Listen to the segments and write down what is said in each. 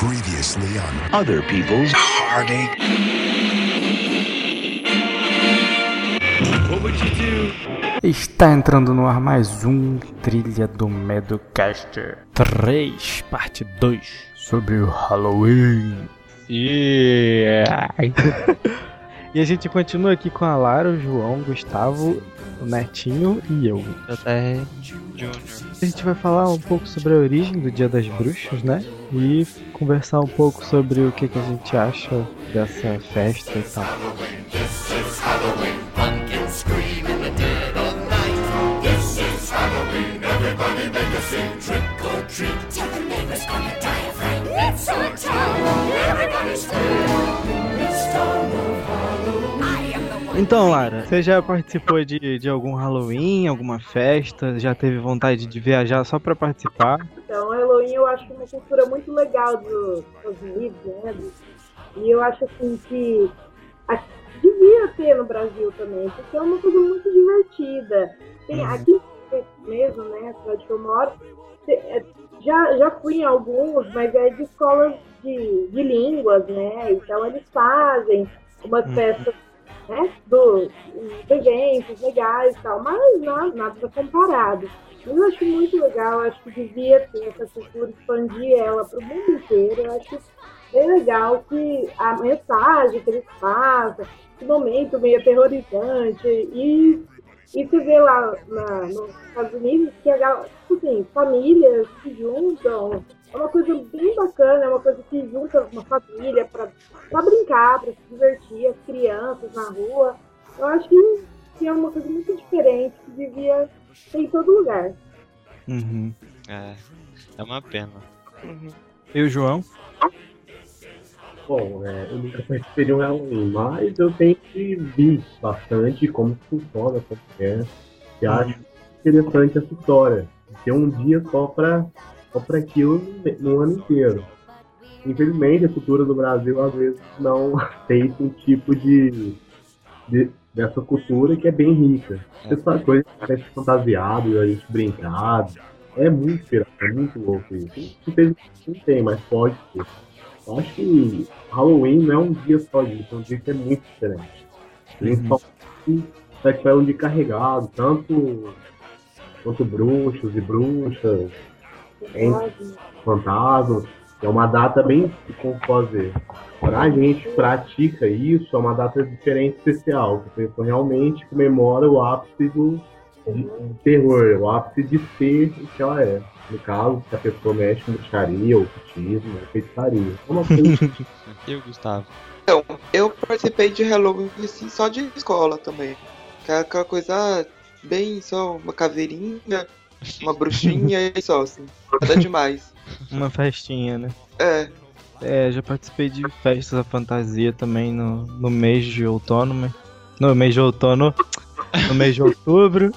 Previously on other people's heartache. What would you do? Está entrando no ar mais um Trilha do Medocast 3, parte 2, sobre o Halloween. Yeah. e a gente continua aqui com a Lara, o João, o Gustavo, o Netinho e eu. JR. A gente vai falar um pouco sobre a origem do Dia das Bruxas, né? E conversar um pouco sobre o que, que a gente acha dessa festa e tal. This is Então, Lara, você já participou de, de algum Halloween, alguma festa? Já teve vontade de viajar só pra participar? Então, Halloween eu acho uma cultura muito legal dos Estados Unidos, né? E eu acho assim que devia ter no Brasil também, porque é uma coisa muito divertida. Tem, aqui mesmo, né, a cidade que eu moro, é, já, já fui em alguns, mas é de escolas de, de línguas, né? Então eles fazem umas festas né, do, eventos legais e tal, mas nada, nada comparado. Mas eu acho muito legal, acho que devia ter essa cultura, expandir ela para o mundo inteiro. Eu acho bem legal que a mensagem que eles passam, esse momento meio aterrorizante, e, e você vê lá na, nos Estados Unidos que a, tipo assim, famílias se juntam, é uma coisa bem bacana, é uma coisa que junta uma família para brincar, para se divertir, as crianças na rua. Eu acho que, que é uma coisa muito diferente, que devia ter em todo lugar. Uhum. É, é uma pena. E o João? Bom, é, eu nunca participei um Halloween, mas eu sempre vi bastante como funciona, como é, e acho interessante essa história. Ter um dia só para só pra aquilo no, no ano inteiro. Infelizmente, a cultura do Brasil às vezes não aceita um tipo de, de- dessa cultura que é bem rica. Essa coisa de festa fantasiado a gente brincado. É muito pirata, é muito louco isso. Infelizmente não tem, mas pode ter. Eu acho que Halloween não é um dia só disso, é um dia que é muito diferente. Principalmente vai que é um dia carregado, tanto quanto bruxos e bruxas, Fantasmas. É uma data bem, como fazer. Para a gente pratica isso, é uma data diferente, especial, porque realmente comemora o ápice do de- terror, o ápice de ser o que ela é. No caso, se a pessoa mexe com bruxaria, ocultismo, feitiçaria. É uma coisa E o Gustavo? Então, eu participei de Halloween assim, só de escola também. Que é aquela coisa ah, bem só uma caveirinha, uma bruxinha e só, assim. Nada demais. Uma festinha, né? É, É, já participei de festas da fantasia também no, no mês de outono, mas... No mês de outono, no mês de outubro.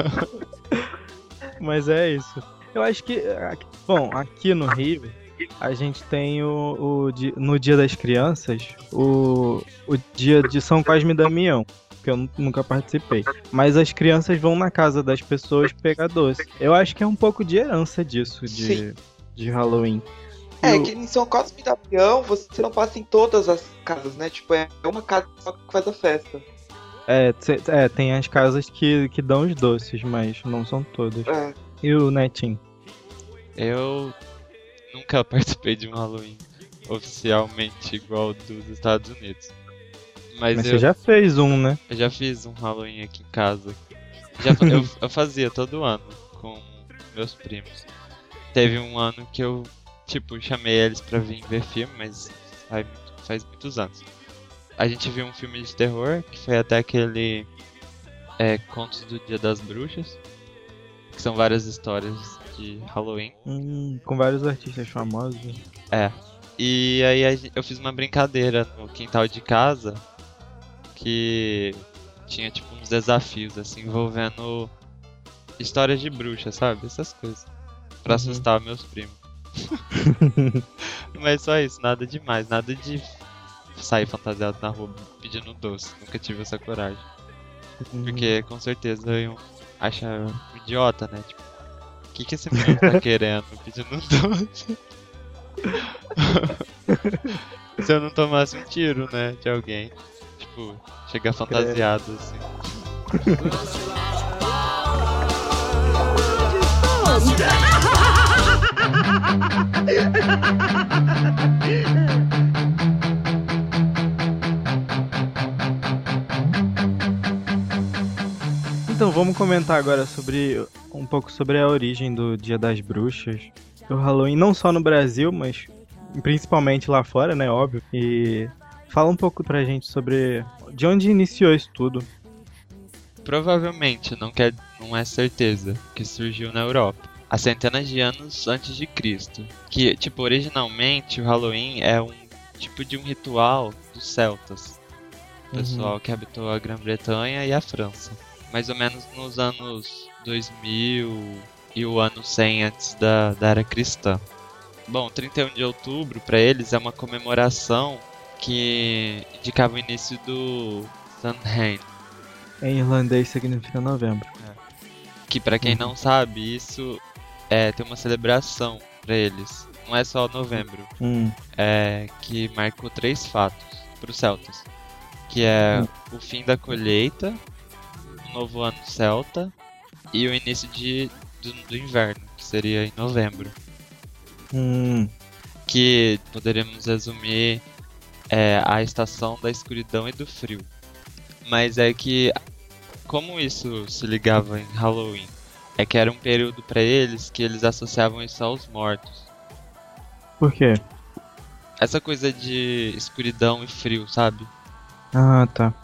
mas é isso. Eu acho que, bom, aqui no Rio, a gente tem o, o no Dia das Crianças, o, o dia de São Cosme e Damião. Que eu nu- nunca participei. Mas as crianças vão na casa das pessoas pegar doce. Eu acho que é um pouco de herança disso, de, Sim. de Halloween. é Eu- que em São Cosme e Damião você não passa em todas as casas, né? Tipo, é uma casa só que faz a festa. É, cê- é, tem as casas que, que dão os doces, mas não são todas. É. E o Netinho? Eu nunca participei de um Halloween oficialmente igual dos Estados Unidos. Mas, Mas eu, você já fez um, né? eu já fiz um Halloween aqui em casa. Já, eu, eu fazia todo ano com meus primos. Teve um ano que eu, tipo, chamei eles pra vir ver filme, mas faz, faz muitos anos. A gente viu um filme de terror, que foi até aquele é, Contos do Dia das Bruxas, que são várias histórias de Halloween. Hum, com vários artistas famosos. É. E aí eu fiz uma brincadeira no quintal de casa que tinha tipo uns desafios assim envolvendo histórias de bruxa, sabe? Essas coisas. Pra Uhum. assustar meus primos. Mas só isso, nada demais, nada de sair fantasiado na rua pedindo doce. Nunca tive essa coragem. Porque com certeza iam achar idiota, né? Tipo, o que, que esse menino tá querendo pedindo doce? Se eu não tomasse um tiro, né, de alguém. Tipo, chegar fantasiado assim. Então vamos comentar agora sobre um pouco sobre a origem do Dia das Bruxas, do Halloween, não só no Brasil, mas principalmente lá fora, né, óbvio. E fala um pouco pra gente sobre de onde iniciou isso tudo. Provavelmente, não, quer, não é certeza, que surgiu na Europa. Há centenas de anos antes de Cristo. Que, tipo, originalmente o Halloween é um tipo de um ritual dos celtas. Pessoal que habitou a Grã-Bretanha e a França. Mais ou menos nos anos 2000 e o ano 100 antes da, da era cristã. Bom, 31 de outubro para eles é uma comemoração que indicava o início do Samhain, Em irlandês significa novembro. que para quem não sabe, isso é tem uma celebração para eles. Não é só novembro, Hum, é que marcou três fatos para os celtas, que é o fim da colheita, o novo ano celta e o início de, do, do inverno, que seria em novembro. hum, que poderíamos resumir é, a estação da escuridão e do frio. Mas é que como isso se ligava em Halloween, é que era um período para eles que eles associavam isso aos mortos. por quê? Essa coisa de escuridão e frio, sabe? Ah, tá.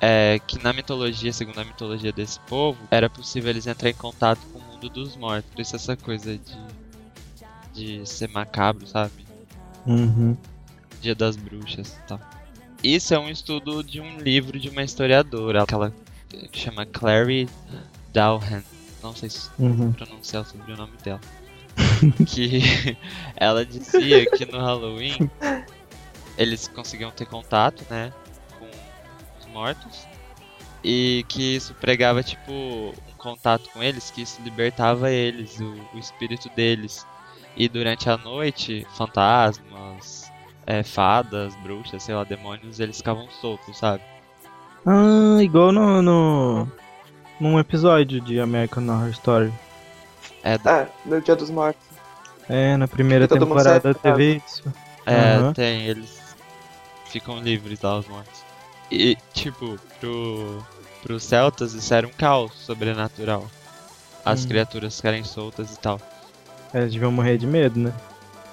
É que na mitologia, segundo a mitologia desse povo, era possível eles entrar em contato com o mundo dos mortos. Por isso essa coisa de de ser macabro, sabe? Uhum. Dia das Bruxas e tal. Isso é um estudo de um livro de uma historiadora, aquela que chama Clary Dowhan. Não sei se Uhum. pronunciar o sobrenome dela. que ela dizia que no Halloween eles conseguiam ter contato, né, com os mortos e que isso pregava tipo um contato com eles, que isso libertava eles, o, o espírito deles. E durante a noite, fantasmas, é, fadas, bruxas, sei lá, demônios, eles ficavam soltos, sabe? Ah, igual no, no. num episódio de American Horror Story. É, da- Ah, no Dia dos Mortos. É, na primeira mundo temporada teve isso. É, Aham. tem, eles ficam livres lá, os mortos. E, tipo, pro, pro Celtas isso era um caos sobrenatural. As Hum. criaturas ficarem soltas e tal. Eles deviam morrer de medo, né?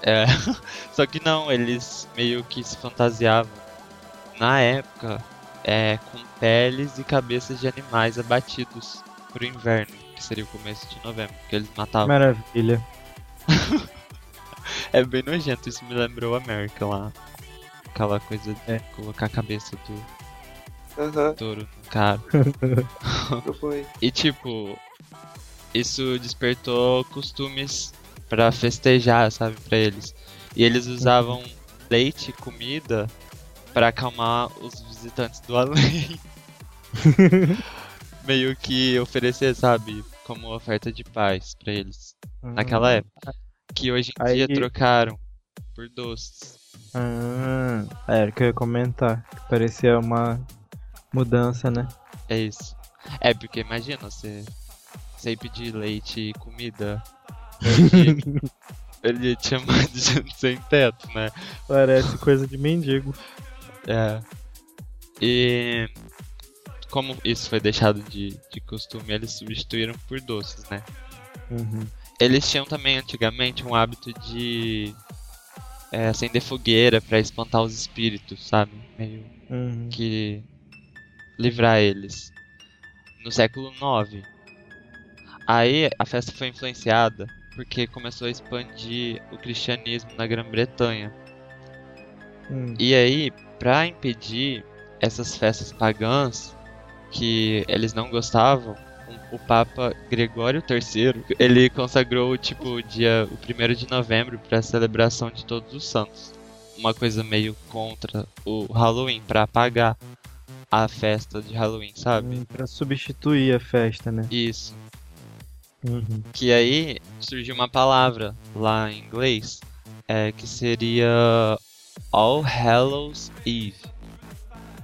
É, só que não, eles meio que se fantasiavam. Na época, é, com peles e cabeças de animais abatidos pro inverno, que seria o começo de novembro, que eles matavam. Maravilha. É bem nojento, isso me lembrou a América lá. Aquela coisa de É. colocar a cabeça do Aham, touro no cara. E tipo, isso despertou costumes pra festejar, sabe, pra eles. E eles usavam leite e comida pra acalmar os visitantes do além. Meio que oferecer, sabe, como oferta de paz pra eles naquela época. Que hoje em dia Aí- trocaram por doces. Ah, era o que eu ia comentar. Que parecia uma mudança, né? É isso. É porque imagina você, ir pedir leite e comida. Hoje, ele tinha mais de sem teto, né? Parece coisa de mendigo. É. E como isso foi deixado de, de costume, eles substituíram por doces, né? Uhum. Eles tinham também antigamente um hábito de é, acender fogueira pra espantar os espíritos, sabe? Meio Uhum. que livrar eles. No século IX. Aí a festa foi influenciada porque começou a expandir o cristianismo na Grã-Bretanha. Hum. E aí, pra impedir essas festas pagãs que eles não gostavam, o Papa Gregório III, ele consagrou tipo o dia o 1 de novembro para a celebração de todos os santos. Uma coisa meio contra o Halloween para apagar a festa de Halloween, sabe? Hum, Pra substituir a festa, né? Isso. Uhum. Que aí surgiu uma palavra lá em inglês é, que seria All Hallows Eve.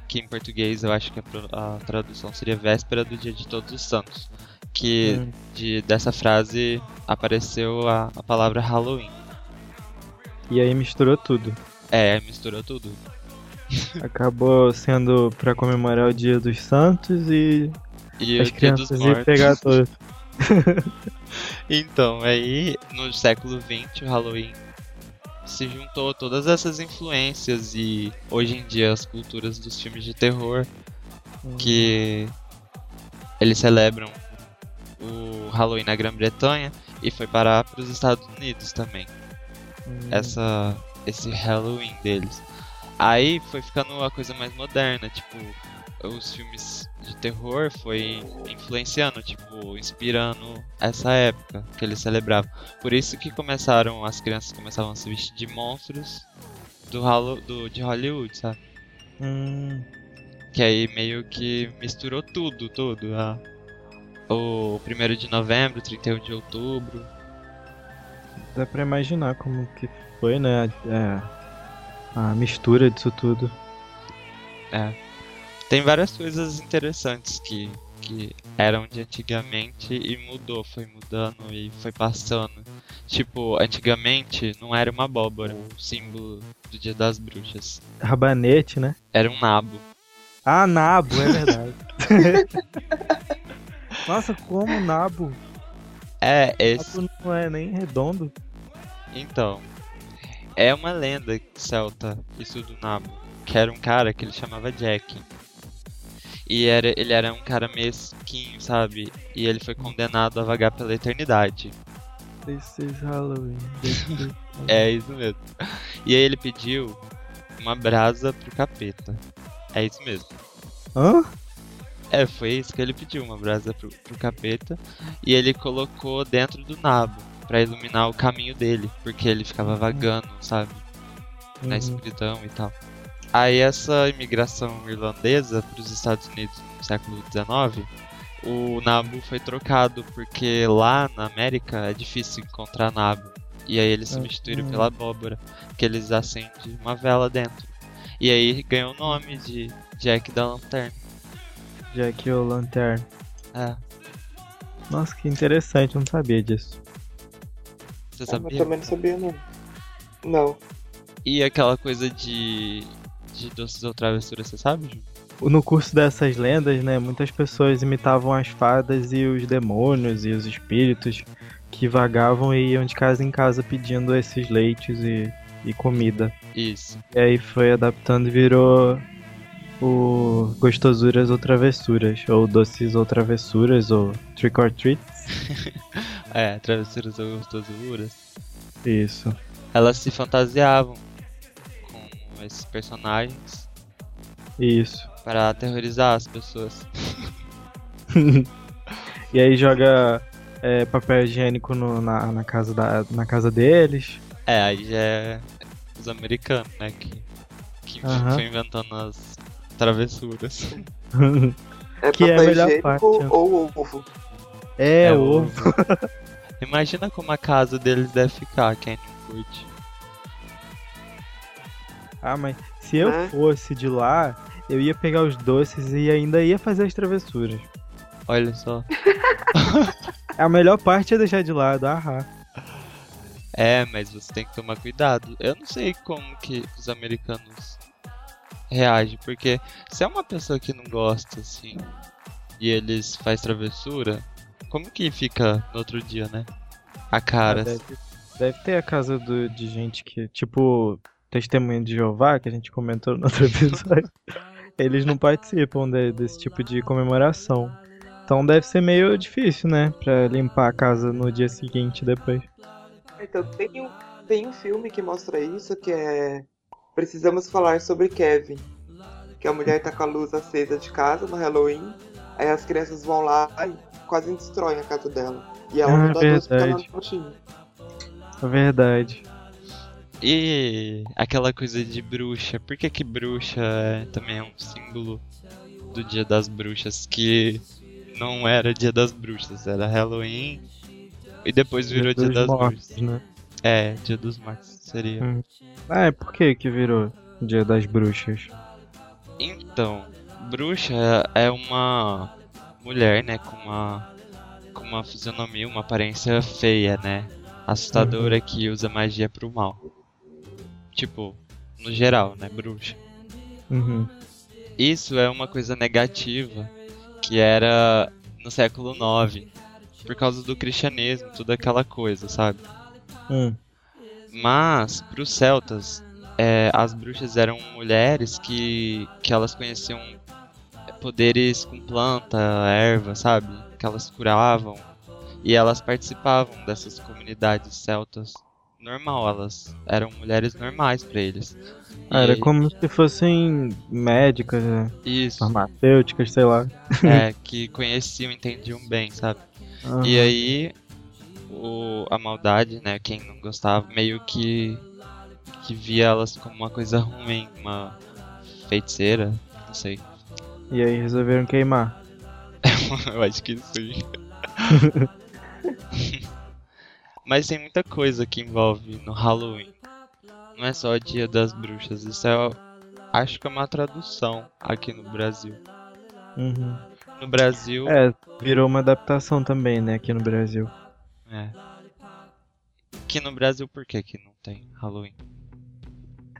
Que em português eu acho que a, tradução seria Véspera do Dia de Todos os Santos. Que Hum. de, dessa frase apareceu a, a palavra Halloween. E aí misturou tudo. É, misturou tudo. Acabou sendo pra comemorar o Dia dos Santos e E as crianças Mortos. pegar todos. Então, aí no século XX o Halloween se juntou a todas essas influências e hoje em dia as culturas dos filmes de terror que eles celebram o Halloween na Grã-Bretanha e foi parar para os Estados Unidos também. Hum, Essa esse Halloween deles. Aí foi ficando uma coisa mais moderna, tipo, os filmes de terror foi influenciando, tipo, inspirando essa época que eles celebravam. Por isso que começaram, as crianças começavam a se vestir de monstros do, do de Hollywood, sabe? hum, Que aí meio que misturou tudo, tudo. A, o 1 de novembro, 31 de outubro. dá pra imaginar como que foi, né? É, a mistura disso tudo. É. Tem várias coisas interessantes que, que eram de antigamente e mudou, foi mudando e foi passando. Tipo, antigamente não era uma abóbora, o símbolo do Dia das Bruxas. Rabanete, né? Era um nabo. Ah, nabo, é verdade. Nossa, como nabo? É, esse. Nabo não é nem redondo. Então. É uma lenda celta, isso do nabo. Que era um cara que ele chamava Jack. E era, ele era um cara mesquinho, sabe? E ele foi condenado a vagar pela eternidade. This is Halloween. This is... É isso mesmo. E aí ele pediu uma brasa pro capeta. É isso mesmo. Hã? É, foi isso que ele pediu, uma brasa pro, pro capeta. E ele colocou dentro do nabo pra iluminar o caminho dele, porque ele ficava vagando, sabe? Na Uhum. escuridão e tal. Aí essa imigração irlandesa pros Estados Unidos no século XIX, o nabo foi trocado porque lá na América é difícil encontrar nabo. E aí eles substituíram Uhum. pela abóbora, que eles acendem uma vela dentro. E aí ganhou o nome de Jack da Lanterna. Jack o Lantern. É, Nossa, que interessante, eu não sabia disso. você Eu sabia? também não sabia, não. Não. E aquela coisa de, de doces ou travessuras, você sabe, Ju? No curso dessas lendas, né, muitas pessoas imitavam as fadas e os demônios e os espíritos que vagavam e iam de casa em casa pedindo esses leites e, e comida. Isso. E aí foi adaptando e virou o Gostosuras ou Travessuras, ou Doces ou Travessuras, ou Trick or Treat. É, travessuras ou gostosuras. Isso. Elas se fantasiavam esses personagens Isso. para aterrorizar as pessoas. E aí joga é, papel higiênico no- na, na, casa da, na casa deles. É, aí já é os americanos, né, que, que Aham. foi inventando as travessuras. É Que é a papel melhor higiênico parte, né? ou ovo? é, É, o o- ovo. Imagina como a casa deles deve ficar, quem não curte. Ah, mas se eu Né? fosse de lá, eu ia pegar os doces e ainda ia fazer as travessuras. Olha só. A melhor parte é deixar de lado, ah, É, mas você tem que tomar cuidado. Eu não sei como que os americanos reagem, porque se é uma pessoa que não gosta, assim, e eles faz travessura, como que fica no outro dia, né? A cara. Deve, deve ter a casa do- de gente que, tipo, Testemunho de Jeová, que a gente comentou no outro episódio. Eles não participam de- desse tipo de comemoração. Então deve ser meio difícil, né? Pra limpar a casa no dia seguinte depois. Então, tem um, tem um filme que mostra isso, que é Precisamos Falar sobre Kevin. Que a mulher tá com a luz acesa de casa no Halloween, aí as crianças vão lá e quase destroem a casa dela. E ela Ah, não dá doce porque ela verdade. não tinha. É verdade. E aquela coisa de bruxa, por que que bruxa é- também é um símbolo do dia das bruxas? Que não era dia das bruxas, era Halloween e depois virou dia dos das mortos, bruxas. né? É, Dia dos Mortos seria. Hum. Ah, é por que que virou Dia das Bruxas? Então, bruxa é uma mulher, né, com uma com uma fisionomia, uma aparência feia, né, assustadora que usa magia pro mal. Tipo, no geral, né, bruxa. Uhum. Isso é uma coisa negativa que era no século IX, por causa do cristianismo, toda aquela coisa, sabe? Hum. Mas, para os celtas, é, as bruxas eram mulheres que, que elas conheciam poderes com planta, erva, sabe? Que elas curavam. E elas participavam dessas comunidades celtas normal, elas eram mulheres normais para eles. Ah, Era como se fossem médicas, né? Isso, farmacêuticas, sei lá. é, que conheciam, entendiam bem, sabe? Aham. E aí, o, a maldade, né? Quem não gostava, meio que, que via elas como uma coisa ruim, uma feiticeira, não sei. E aí resolveram queimar. Eu acho que sim. Mas tem muita coisa que envolve no Halloween. Não é só o dia das bruxas, isso é. Acho que é uma tradução aqui no Brasil. Uhum. No Brasil. É, virou uma adaptação também, né, aqui no Brasil. É. Aqui no Brasil, por que que não tem Halloween?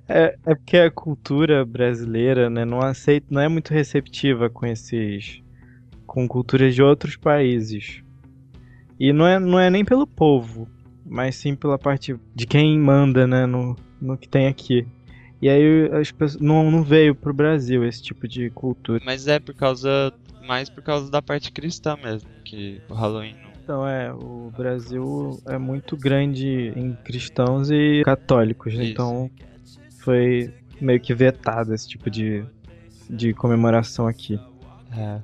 É, é porque a cultura brasileira, né, não aceita, não é muito receptiva com esses, com culturas de outros países. E não é, não é nem pelo povo, mas sim pela parte de quem manda, né, no, no que tem aqui. E aí as pessoas não, não veio pro Brasil esse tipo de cultura. Mas é por causa. Mais por causa da parte cristã mesmo, que o Halloween não. Então é, o Brasil é muito grande em cristãos e católicos, né? Isso. então foi meio que vetado esse tipo de, de comemoração aqui. É.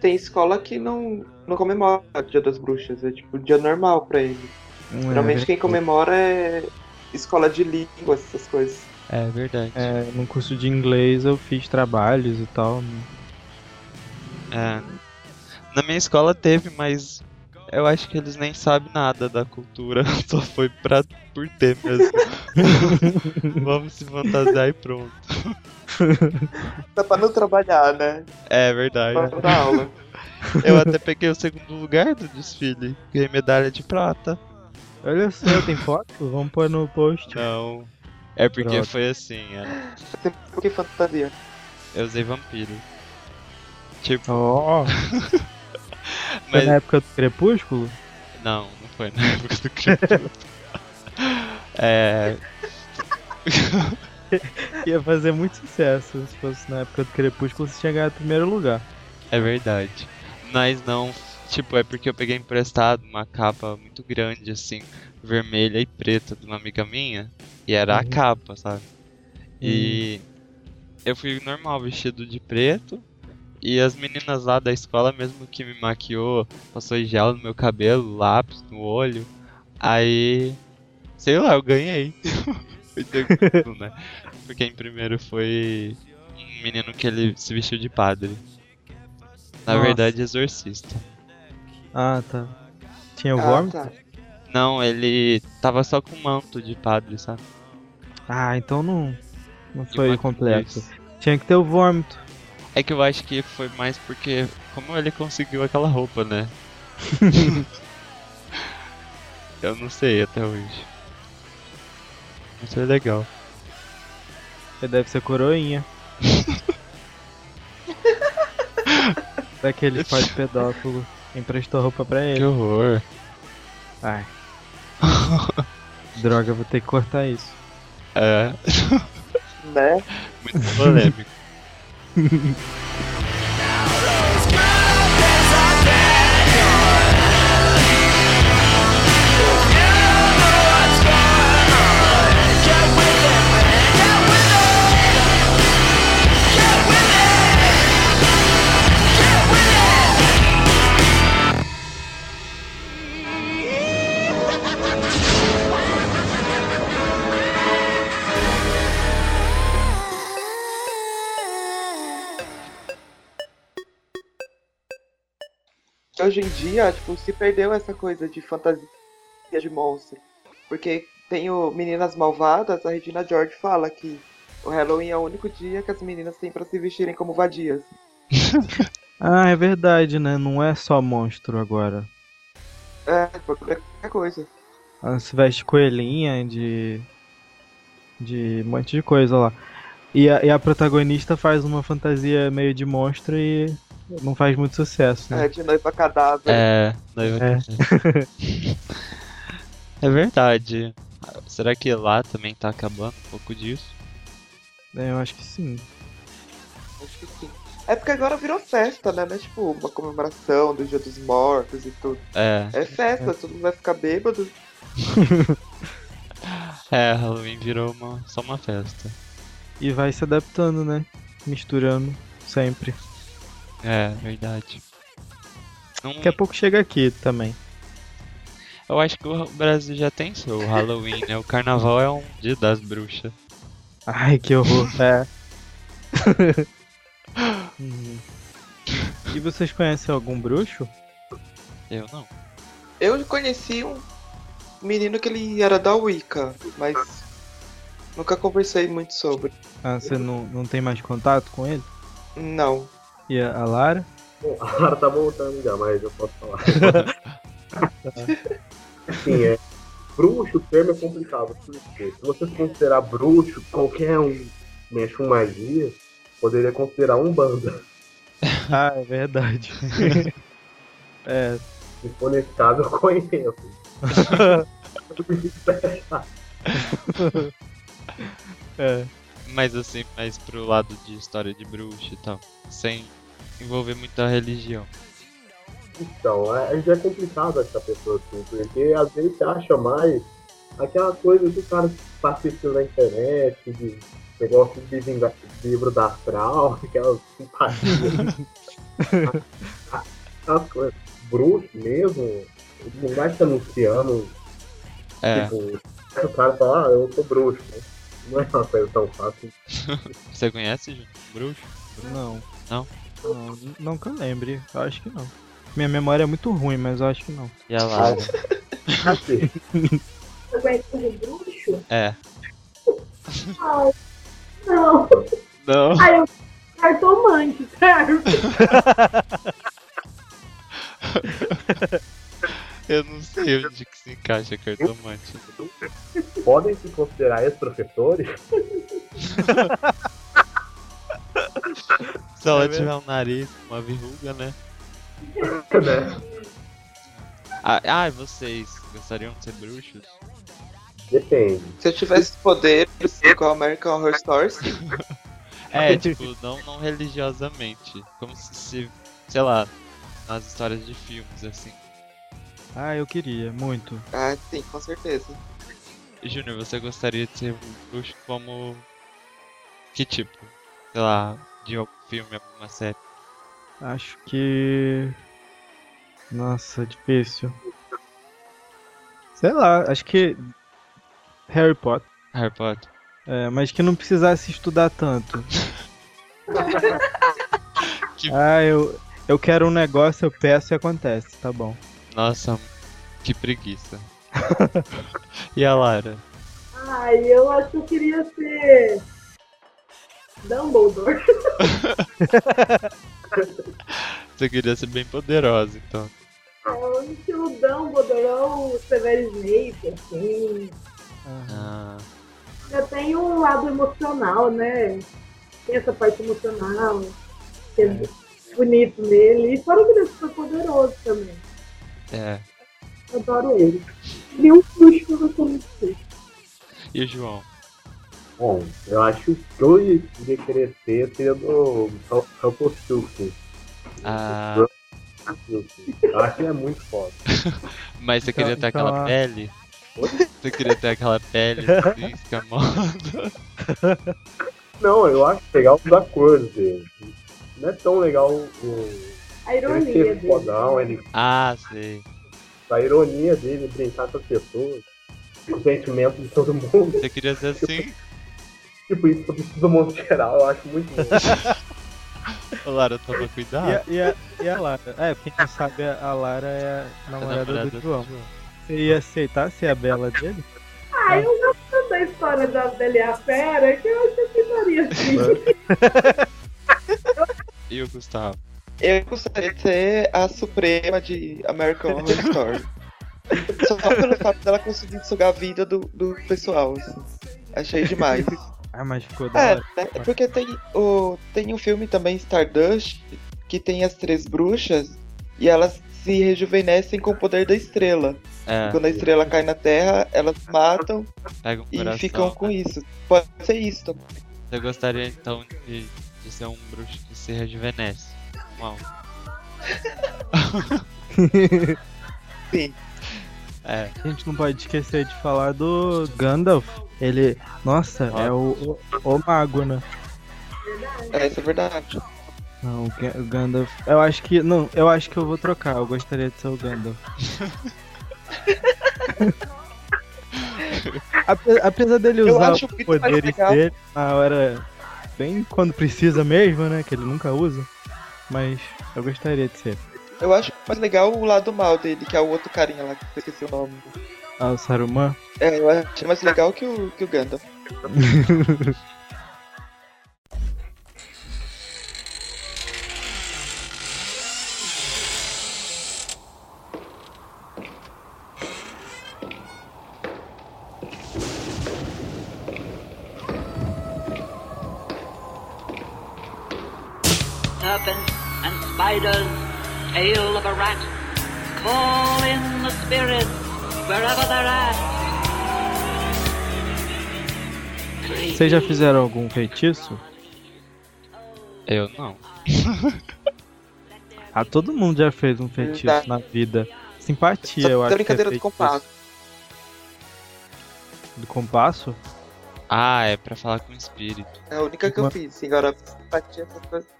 Tem escola que não, não comemora o Dia das Bruxas, é tipo dia normal pra eles. Geralmente quem comemora é escola de língua, essas coisas. É verdade. É, no curso de inglês eu fiz trabalhos e tal. É. Na minha escola teve, mas eu acho que eles nem sabem nada da cultura. Só foi pra, por ter mesmo. Vamos se fantasiar e pronto. Dá pra não trabalhar, né? É verdade. Pra dar aula. Eu até peguei o segundo lugar do desfile. Ganhei medalha de prata. Olha só, tem foto? Vamos pôr no post. Não. É porque Droga. foi assim, é. Você por que fantasia? Eu usei vampiro. Tipo, foi mas. na época do Crepúsculo? Não, não foi na época do Crepúsculo. É. Ia fazer muito sucesso se fosse na época do Crepúsculo você tinha ganhado o primeiro lugar. É verdade. Mas não, tipo, é porque eu peguei emprestado uma capa muito grande, assim, vermelha e preta de uma amiga minha. E era a Uhum. capa, sabe? E eu fui normal, vestido de preto. E as meninas lá da escola mesmo que me maquiou, passou gel no meu cabelo, lápis no olho. Aí, sei lá, eu ganhei. Foi né? Porque em primeiro foi um menino que ele se vestiu de padre. Na Nossa. verdade, exorcista. Ah, tá. Tinha o Ah, vômito? tá. Não, ele tava só com manto de padre, sabe? Ah, então não, não De foi completo. Isso. Tinha que ter o vômito. É que eu acho que foi mais porque como ele conseguiu aquela roupa, né? eu não sei até hoje. Mas foi legal. Ele deve ser coroinha. Daquele pai pedófilo emprestou roupa pra Que ele. horror. Ai. Droga, vou ter que cortar isso. É, Né? muito polêmico. Hoje em dia, tipo, se perdeu essa coisa de fantasia de monstro. Porque tem o Meninas Malvadas, a Regina George fala que o Halloween é o único dia que as meninas têm pra se vestirem como vadias. Ah, é verdade, né? Não é só monstro agora. É, qualquer coisa. Ela se veste coelhinha de. de um monte de coisa lá. E a, e a protagonista faz uma fantasia meio de monstro e não faz muito sucesso, né? É, de noiva cadáver. É, noiva É. é verdade. Será que lá também tá acabando um pouco disso? É, eu acho que sim. Acho que sim. É porque agora virou festa, né? Não é tipo uma comemoração do Dia dos Mortos e tudo. É, É festa, todo mundo vai ficar bêbado. é, Halloween virou uma, só uma festa. E vai se adaptando, né? Misturando sempre. É, verdade. Não- Daqui a pouco chega aqui também. eu acho que o Brasil já tem seu Halloween, né? O carnaval é um dia das bruxas. Ai, que horror. É. Uhum. E vocês conhecem algum bruxo? Eu não. Eu conheci um menino que ele era da Wicca, mas nunca conversei muito sobre. Ah, você não, não tem mais contato com ele? Não. E a, Lara? Bom, a Lara tá voltando já, mas eu posso falar. Assim, é. Bruxo, o termo é complicado. Porque se você considerar bruxo, qualquer um mexe com magia, poderia considerar um banda. Ah, é verdade. é. Se for nesse caso, eu conheço. É. Mas assim, mais pro lado de história de bruxa e tal. Sem envolver muita religião. Então, é, já é complicado essa pessoa assim, porque às vezes você acha mais aquela coisa que o cara tá assistindo na internet, de negócio de vingar, livro da astral, aquelas simpatias. Aquelas coisas. Bruxo mesmo, não vai se anunciando, É, tipo, o cara fala, ah, eu sou bruxo. né? Não é uma coisa tão fácil. você conhece Ju? bruxo? Não. Não? Não, não que eu lembre. Eu acho que não. Minha memória é muito ruim, mas eu acho que não. E a Lara? Você conhece o bruxo? É. Ai, não. Não. Ai, eu cartomante, certo? Eu não sei onde que se encaixa cartomante. Podem se considerar ex-professores? Se ela É mesmo? tiver um nariz, uma verruga, né? né? Ah, ah, vocês gostariam de ser bruxos? Depende. Se eu tivesse poder, igual American Horror Stories, É, tipo, não, não religiosamente. Como se, se, sei lá, nas histórias de filmes, assim. Ah, eu queria, muito. ah, sim, com certeza. Júnior, você gostaria de ser um bruxo como. Que tipo? Sei lá, de algum filme, alguma série? Acho que. Nossa, difícil. Sei lá, acho que. Harry Potter. Harry Potter. É, mas que não precisasse estudar tanto. Que- Ah, eu, eu quero um negócio, eu peço e acontece, tá bom. Nossa, que preguiça. e a Lara? Ai, eu acho que eu queria ser. Dumbledore. Você queria ser bem poderosa, então. É o estilo Dumbledore ou Severo Snape, assim. Ah, Já tem um lado emocional, né? Tem essa parte emocional. Que é bonito nele. E fora que ele é super poderoso também. é. Adoro ele. E um puxo que eu muito. E o João? Bom, eu acho que eu iria querer ser sendo Rumpelstiltskin. Ah, Eu acho que é muito foda. mas você Então- queria ter então aquela a- pele? Você queria ter aquela pele assim, escamosa? Não, eu acho legal os acordos dele. Não é tão legal o. A ironia dele. fodão, ele, Ah, sei. A ironia dele, brincar com as pessoas, os sentimentos de todo mundo. Você queria ser assim? Tipo, isso sobre todo mundo geral, eu acho muito bom. Ô, Lara, toma E cuidado. a, e, a, e a Lara? É, quem não sabe, a Lara é a A namorada, namorada do João. Você ia aceitar ser a bela dele? Ah, eu gosto da história da Bela e a Fera que eu acho que eu faria assim. E o Gustavo? Eu gostaria de ser a suprema de American Horror Story. Só pelo fato dela conseguir sugar a vida do, do pessoal. assim. Achei demais. Ah, mas ficou da É, hora. né, porque tem o tem um filme também Stardust que tem as três bruxas e elas se rejuvenescem com o poder da estrela. É, Quando a estrela cai na Terra, elas matam um e coração. ficam com né? isso. Pode ser isso também. Você gostaria então de, de ser um bruxo que se rejuvenesce? Sim. é. A gente não pode esquecer de falar do Gandalf. Ele. Nossa, é o, o, o mago, né? Essa é verdade. Não, o Ga- o Gandalf. Eu acho que. Não, eu acho que eu vou trocar. Eu gostaria de ser o Gandalf. Ape- Apesar dele usar os poderes dele na hora. Bem quando precisa mesmo, né? Que ele nunca usa. Mas eu gostaria de ser. Eu acho mais legal o lado mal dele, que é o outro carinha lá, que eu esqueci o nome. Ah, o Saruman. É, eu acho mais legal que o, que o Gandalf. spiders, tail of a rat. Call in the spirits wherever they're at. Vocês já fizeram algum feitiço? Eu não. Ah, todo mundo já fez um feitiço Tá. na vida. Simpatia, Só eu acho. brincadeira que é do compasso. Do compasso? Ah, é pra falar com o espírito. É a única que eu fiz. sim. Agora, simpatia, essas coisas.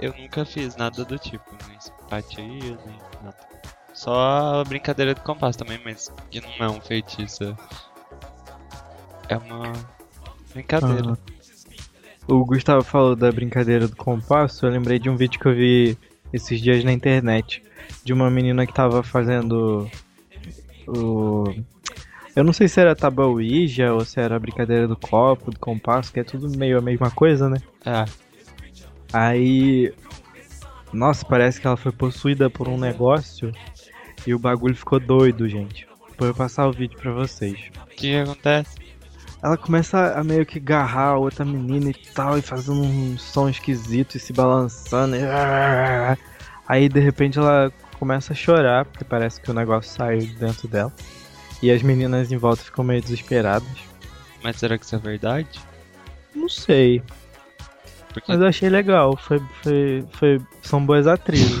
Eu nunca fiz nada do tipo, nem simpatia, nem nada. Só a brincadeira do compasso também, mas que não é um feitiço. É uma brincadeira. Aham. O Gustavo falou da brincadeira do compasso, eu lembrei de um vídeo que eu vi esses dias na internet. De uma menina que tava fazendo o. Eu não sei se era tábua Ouija ou se era a brincadeira do copo, do compasso, que é tudo meio a mesma coisa, né? É. Aí. Nossa, parece que ela foi possuída por um negócio e o bagulho ficou doido, gente. Vou passar o vídeo pra vocês. O que acontece? Ela começa a meio que agarrar a outra menina e tal, e fazendo um som esquisito e se balançando. e- Aí de repente ela começa a chorar, porque parece que o negócio saiu de dentro dela. E as meninas em volta ficam meio desesperadas. Mas será que isso é verdade? Não sei, Porque mas eu achei legal. Foi, foi, foi, são boas atrizes.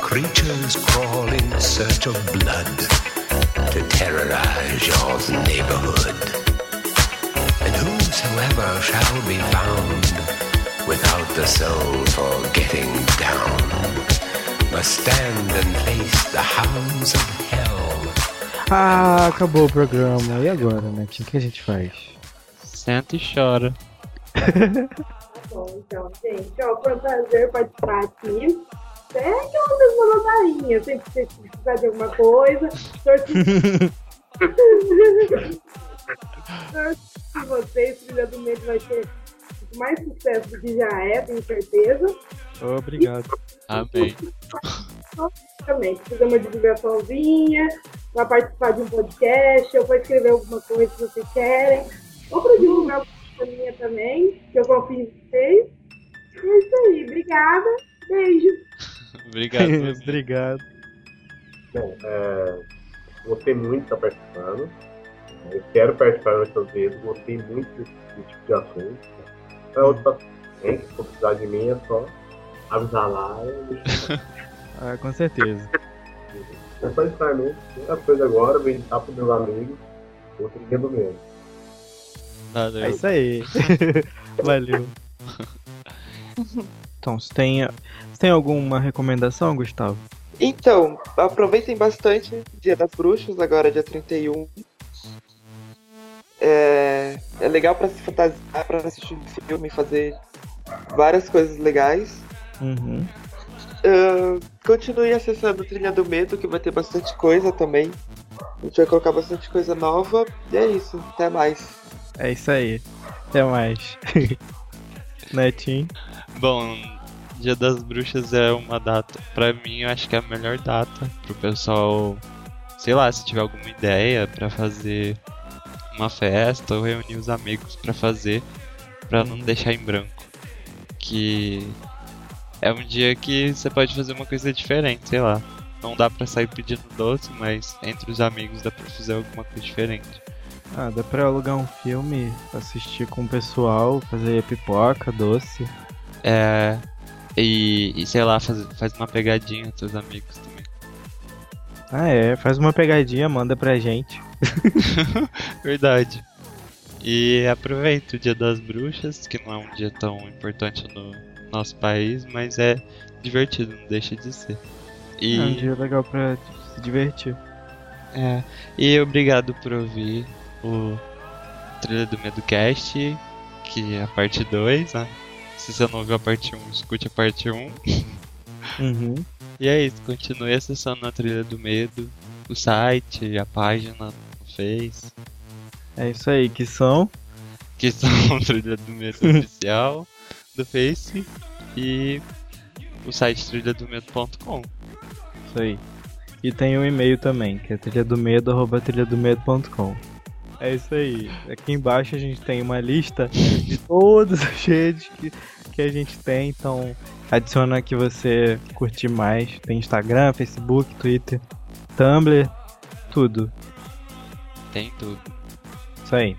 Creatures crawl in search of blood to terrorize your neighborhood. And whosoever shall be found without the soul for getting down must stand and face the hounds of hell. Ah, acabou o programa. E agora, né? O que a gente faz? senta e chora. Bom, então, gente, ó, foi um prazer participar aqui. É aquela mesma ladainha, sempre que vocês precisarem de alguma coisa, torci por vocês, Filha do Medo vai ter mais sucesso do que já é, tenho certeza. Obrigado. Amém. Também, fizer uma divulgaçãozinha, vai participar de um podcast, ou vai escrever alguma coisa que vocês querem, ou para divulgar alguma coisa minha também, que eu confio em vocês. E é isso aí, obrigada, beijo. Obrigado. Obrigado. Bom, é, gostei muito de estar participando. Eu quero participar outras vezes. Gostei muito desse, tipo de assunto. É outro assunto também, se for precisar de mim, é só avisar lá. Ah, com certeza. É só estar mesmo. Primeira coisa agora, vou indicar para meus amigos. Outro dia do mesmo. É Valeu. isso aí. Valeu. Então, você tem, você tem alguma recomendação, Gustavo? Então, aproveitem bastante Dia das Bruxas, agora dia 31. É, é legal pra se fantasiar, pra assistir filme, fazer várias coisas legais. Uhum. Ah, continue acessando Trilha do Medo, que vai ter bastante coisa também. A gente vai colocar bastante coisa nova. E é isso. Até mais. É isso aí. Até mais. Netinho. Bom, Dia das Bruxas é uma data, pra mim, eu acho que é a melhor data pro pessoal, sei lá, se tiver alguma ideia pra fazer uma festa ou reunir os amigos pra fazer, pra não deixar em branco. Que é um dia que você pode fazer uma coisa diferente, sei lá. Não dá pra sair pedindo doce, mas entre os amigos dá pra fazer alguma coisa diferente. Ah, dá pra alugar um filme, assistir com o pessoal, fazer pipoca, doce. É. E, e sei lá, faz, faz uma pegadinha com seus amigos também. Ah é, faz uma pegadinha, manda pra gente. Verdade. E aproveita o Dia das Bruxas, que não é um dia tão importante no nosso país, mas é divertido, não deixa de ser. E, É um dia legal pra se divertir. é, e obrigado por ouvir o Trilha do Medo Cast, que é a parte 2, né? Se você não ouviu a parte 1, escute a parte 1. Uhum. E é isso, continue acessando a Trilha do Medo, o site, a página no Face, É isso aí, que são. que são a Trilha do Medo oficial do Face e o site trilhadomedo.com. Isso aí. E tem um e-mail também, que é trilhadomedo.com. É isso aí. Aqui embaixo a gente tem uma lista de todas as redes que, que a gente tem, então adiciona que você curtir mais. Tem Instagram, Facebook, Twitter, Tumblr, tudo. Tem tudo. Isso aí.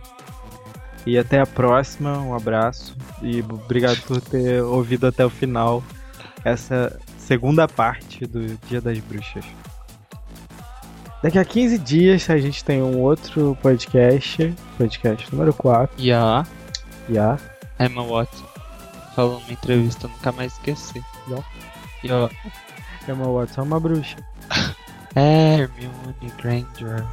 E até a próxima, um abraço e obrigado por ter ouvido até o final essa segunda parte do Dia das Bruxas. Daqui a 15 dias a gente tem um outro podcast, podcast número 4, Yeah. já. Emma Watson falou numa entrevista, nunca mais esqueci. Yo. Yo. Emma Watson é uma bruxa. Hermione Granger.